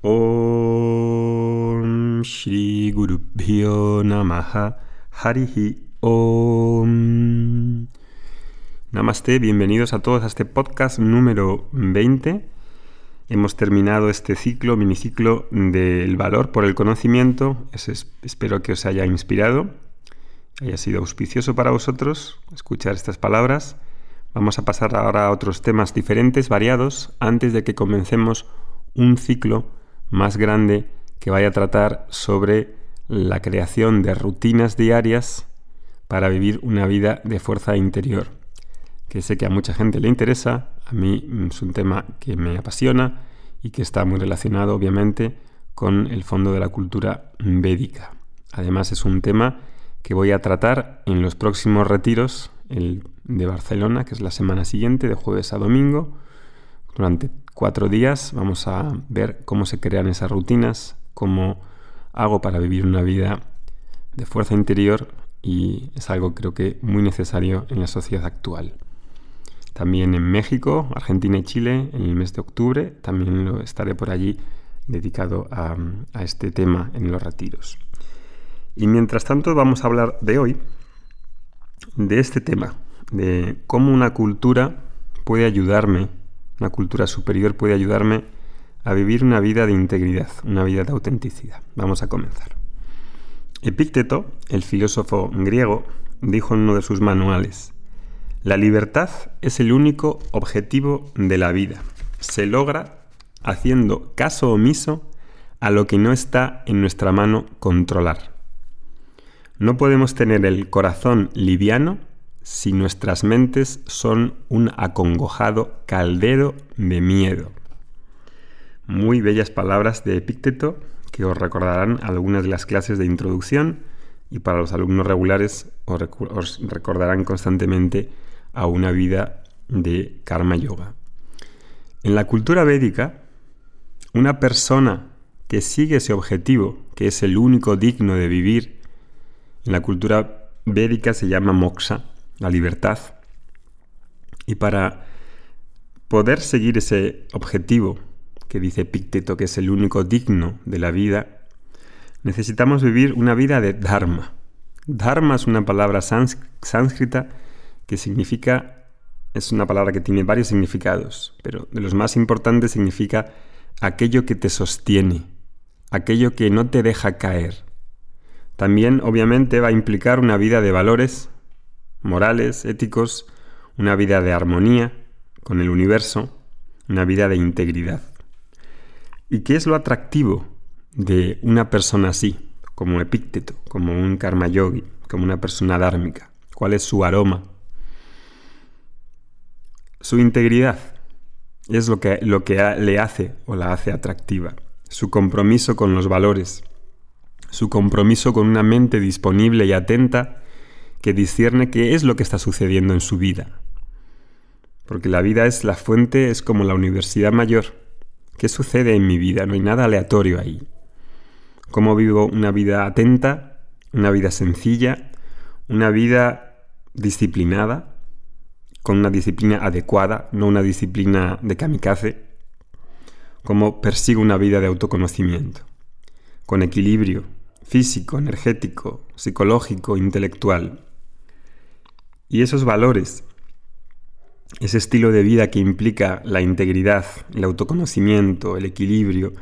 Om Shri Guru Namaha Harihi Om. Namaste, bienvenidos a todos a este podcast número 20. Hemos terminado este ciclo, miniciclo del valor por el conocimiento. espero que os haya inspirado, haya sido auspicioso para vosotros escuchar estas palabras. Vamos a pasar ahora a otros temas diferentes, variados, antes de que comencemos un ciclo más grande que vaya a tratar sobre la creación de rutinas diarias para vivir una vida de fuerza interior, que sé que a mucha gente le interesa, a mí es un tema que me apasiona y que está muy relacionado obviamente con el fondo de la cultura védica. Además es un tema que voy a tratar en los próximos retiros el de Barcelona, que es la semana siguiente, de jueves a domingo. Durante cuatro días vamos a ver cómo se crean esas rutinas, cómo hago para vivir una vida de fuerza interior y es algo creo que muy necesario en la sociedad actual. También en México, Argentina y Chile en el mes de octubre, también lo estaré por allí dedicado a, a este tema en los retiros. Y mientras tanto vamos a hablar de hoy de este tema, de cómo una cultura puede ayudarme, una cultura superior puede ayudarme a vivir una vida de integridad, una vida de autenticidad. Vamos a comenzar. Epícteto, el filósofo griego, dijo en uno de sus manuales, la libertad es el único objetivo de la vida. Se logra haciendo caso omiso a lo que no está en nuestra mano controlar. No podemos tener el corazón liviano si nuestras mentes son un acongojado caldero de miedo. Muy bellas palabras de Epícteto que os recordarán algunas de las clases de introducción y para los alumnos regulares os, recordarán constantemente a una vida de karma yoga. En la cultura védica, una persona que sigue ese objetivo, que es el único digno de vivir en la cultura védica se llama moksha, la libertad. Y para poder seguir ese objetivo que dice Picteto que es el único digno de la vida, necesitamos vivir una vida de dharma. Dharma es una palabra sánscrita que significa, es una palabra que tiene varios significados, pero de los más importantes significa aquello que te sostiene, aquello que no te deja caer, también, obviamente, va a implicar una vida de valores morales, éticos, una vida de armonía con el universo, una vida de integridad. ¿Y qué es lo atractivo de una persona así, como Epícteto, como un karma yogi, como una persona dármica? ¿Cuál es su aroma? Su integridad es lo que, lo que le hace o la hace atractiva. Su compromiso con los valores, su compromiso con una mente disponible y atenta que discierne qué es lo que está sucediendo en su vida. Porque la vida es la fuente, es como la universidad mayor. ¿Qué sucede en mi vida? No hay nada aleatorio ahí. ¿Cómo vivo una vida atenta, una vida sencilla, una vida disciplinada, con una disciplina adecuada, no una disciplina de kamikaze? ¿Cómo persigo una vida de autoconocimiento? Con equilibrio, físico, energético, psicológico, intelectual. Y esos valores, ese estilo de vida que implica la integridad, el autoconocimiento, el equilibrio,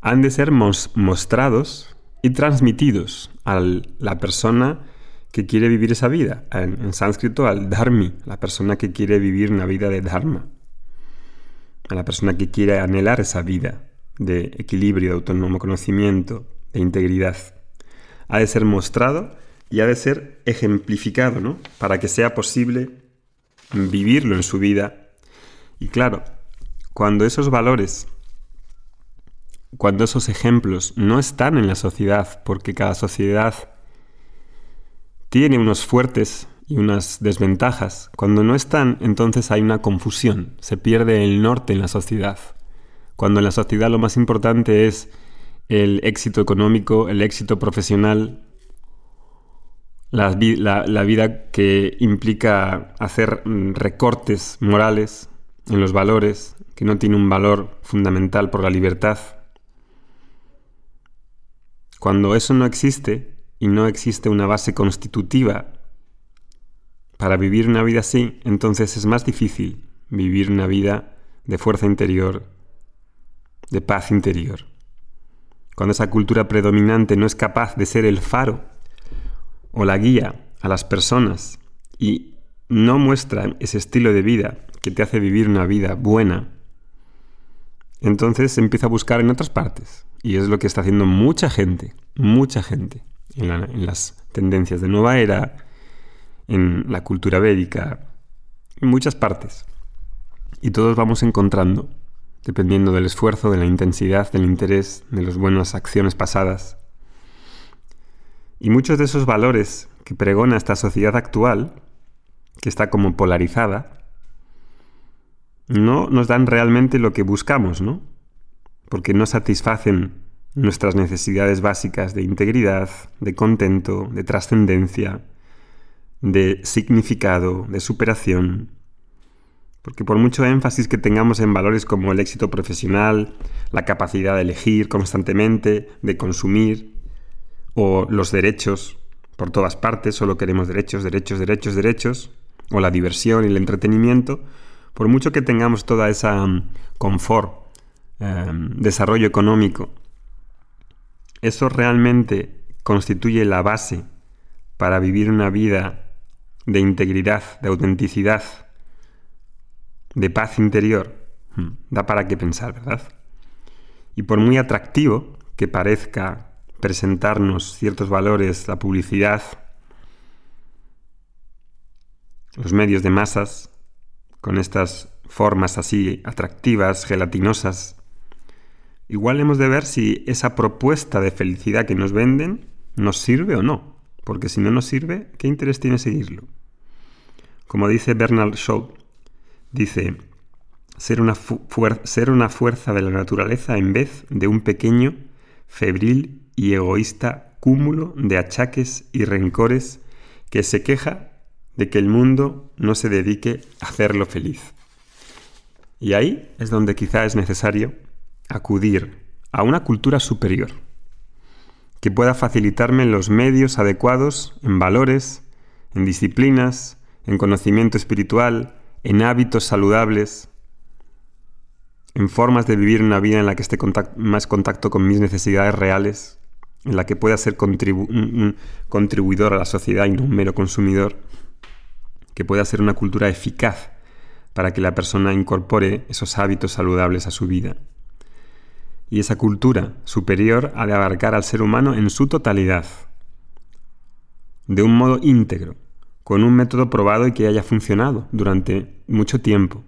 han de ser mostrados y transmitidos a la persona que quiere vivir esa vida. En, en, sánscrito, al dharmi, la persona que quiere vivir una vida de dharma. A la persona que quiere anhelar esa vida de equilibrio, de autónomo conocimiento, de integridad ha de ser mostrado y ha de ser ejemplificado, ¿no? Para que sea posible vivirlo en su vida. Y claro, cuando esos valores, cuando esos ejemplos no están en la sociedad, porque cada sociedad tiene unos fuertes y unas desventajas, cuando no están, entonces hay una confusión, se pierde el norte en la sociedad. Cuando en la sociedad lo más importante es el éxito económico, el éxito profesional, la, vida que implica hacer mm, recortes morales en los valores, que no tiene un valor fundamental por la libertad. Cuando eso no existe y no existe una base constitutiva para vivir una vida así, entonces es más difícil vivir una vida de fuerza interior, de paz interior. Cuando esa cultura predominante no es capaz de ser el faro o la guía a las personas y no muestra ese estilo de vida que te hace vivir una vida buena, entonces empieza a buscar en otras partes. Y es lo que está haciendo mucha gente, mucha gente, en, en las tendencias de nueva era, en la cultura védica, en muchas partes. Y todos vamos encontrando, dependiendo del esfuerzo, de la intensidad, del interés, de las buenas acciones pasadas. Y muchos de esos valores que pregona esta sociedad actual, que está como polarizada, no nos dan realmente lo que buscamos, ¿no? Porque no satisfacen nuestras necesidades básicas de integridad, de contento, de trascendencia, de significado, de superación. Porque por mucho énfasis que tengamos en valores como el éxito profesional, la capacidad de elegir constantemente, de consumir, o los derechos por todas partes, solo queremos derechos, derechos, derechos, derechos, o la diversión y el entretenimiento, por mucho que tengamos toda esa mm, confort, em, desarrollo económico, eso realmente constituye la base para vivir una vida de integridad, de autenticidad, de paz interior. Hmm, da para qué pensar, ¿verdad? Y por muy atractivo que parezca presentarnos ciertos valores, la publicidad, los medios de masas, con estas formas así atractivas, gelatinosas, igual hemos de ver si esa propuesta de felicidad que nos venden nos sirve o no, porque si no nos sirve, ¿qué interés tiene seguirlo? Como dice Bernard Shaw, dice, ser una, ser una fuerza de la naturaleza en vez de un pequeño, febril y egoísta cúmulo de achaques y rencores que se queja de que el mundo no se dedique a hacerlo feliz. Y ahí es donde quizá es necesario acudir a una cultura superior, que pueda facilitarme los medios adecuados en valores, en disciplinas, en conocimiento espiritual, en hábitos saludables, en formas de vivir una vida en la que esté más contacto con mis necesidades reales, en la que pueda ser un contribuidor a la sociedad y no un mero consumidor que pueda ser una cultura eficaz para que la persona incorpore esos hábitos saludables a su vida. Y esa cultura superior ha de abarcar al ser humano en su totalidad, de un modo íntegro, con un método probado y que haya funcionado durante mucho tiempo.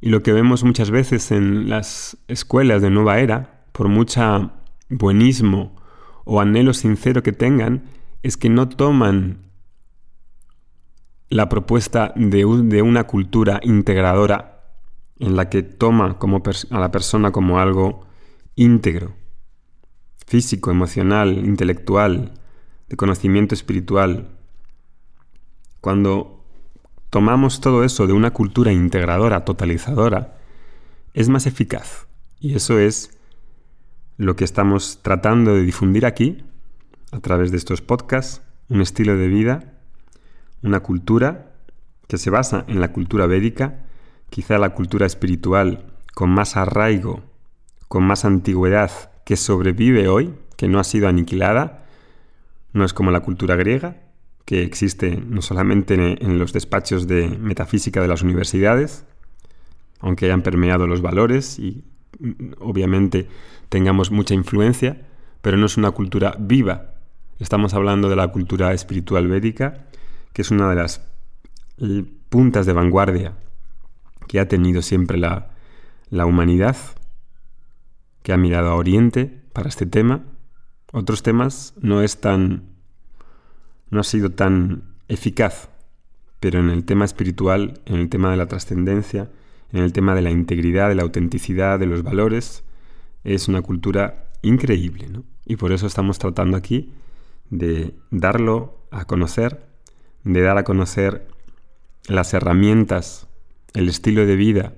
Y lo que vemos muchas veces en las escuelas de nueva era, por mucha buenismo o anhelo sincero que tengan, es que no toman la propuesta de, una cultura integradora en la que toma como a la persona como algo íntegro, físico, emocional, intelectual, de conocimiento espiritual. Cuando tomamos todo eso de una cultura integradora, totalizadora, es más eficaz. Y eso es lo que estamos tratando de difundir aquí, a través de estos podcasts, un estilo de vida una cultura que se basa en la cultura védica, quizá la cultura espiritual con más arraigo, con más antigüedad, que sobrevive hoy, que no ha sido aniquilada, no es como la cultura griega, que existe no solamente en los despachos de metafísica de las universidades, aunque hayan permeado los valores y obviamente tengamos mucha influencia, pero no es una cultura viva. Estamos hablando de la cultura espiritual védica que es una de las puntas de vanguardia que ha tenido siempre la, la humanidad, que ha mirado a Oriente para este tema. Otros temas no es tan. no ha sido tan eficaz, pero en el tema espiritual, en el tema de la trascendencia, en el tema de la integridad, de la autenticidad, de los valores, es una cultura increíble, ¿no? Y por eso estamos tratando aquí de darlo a conocer de dar a conocer las herramientas, el estilo de vida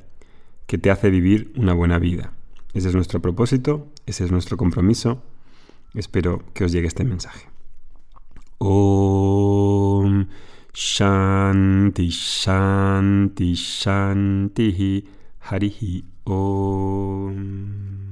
que te hace vivir una buena vida. Ese es nuestro propósito, ese es nuestro compromiso Espero que os llegue este mensaje. Shanti Shanti Shanti Harihi Om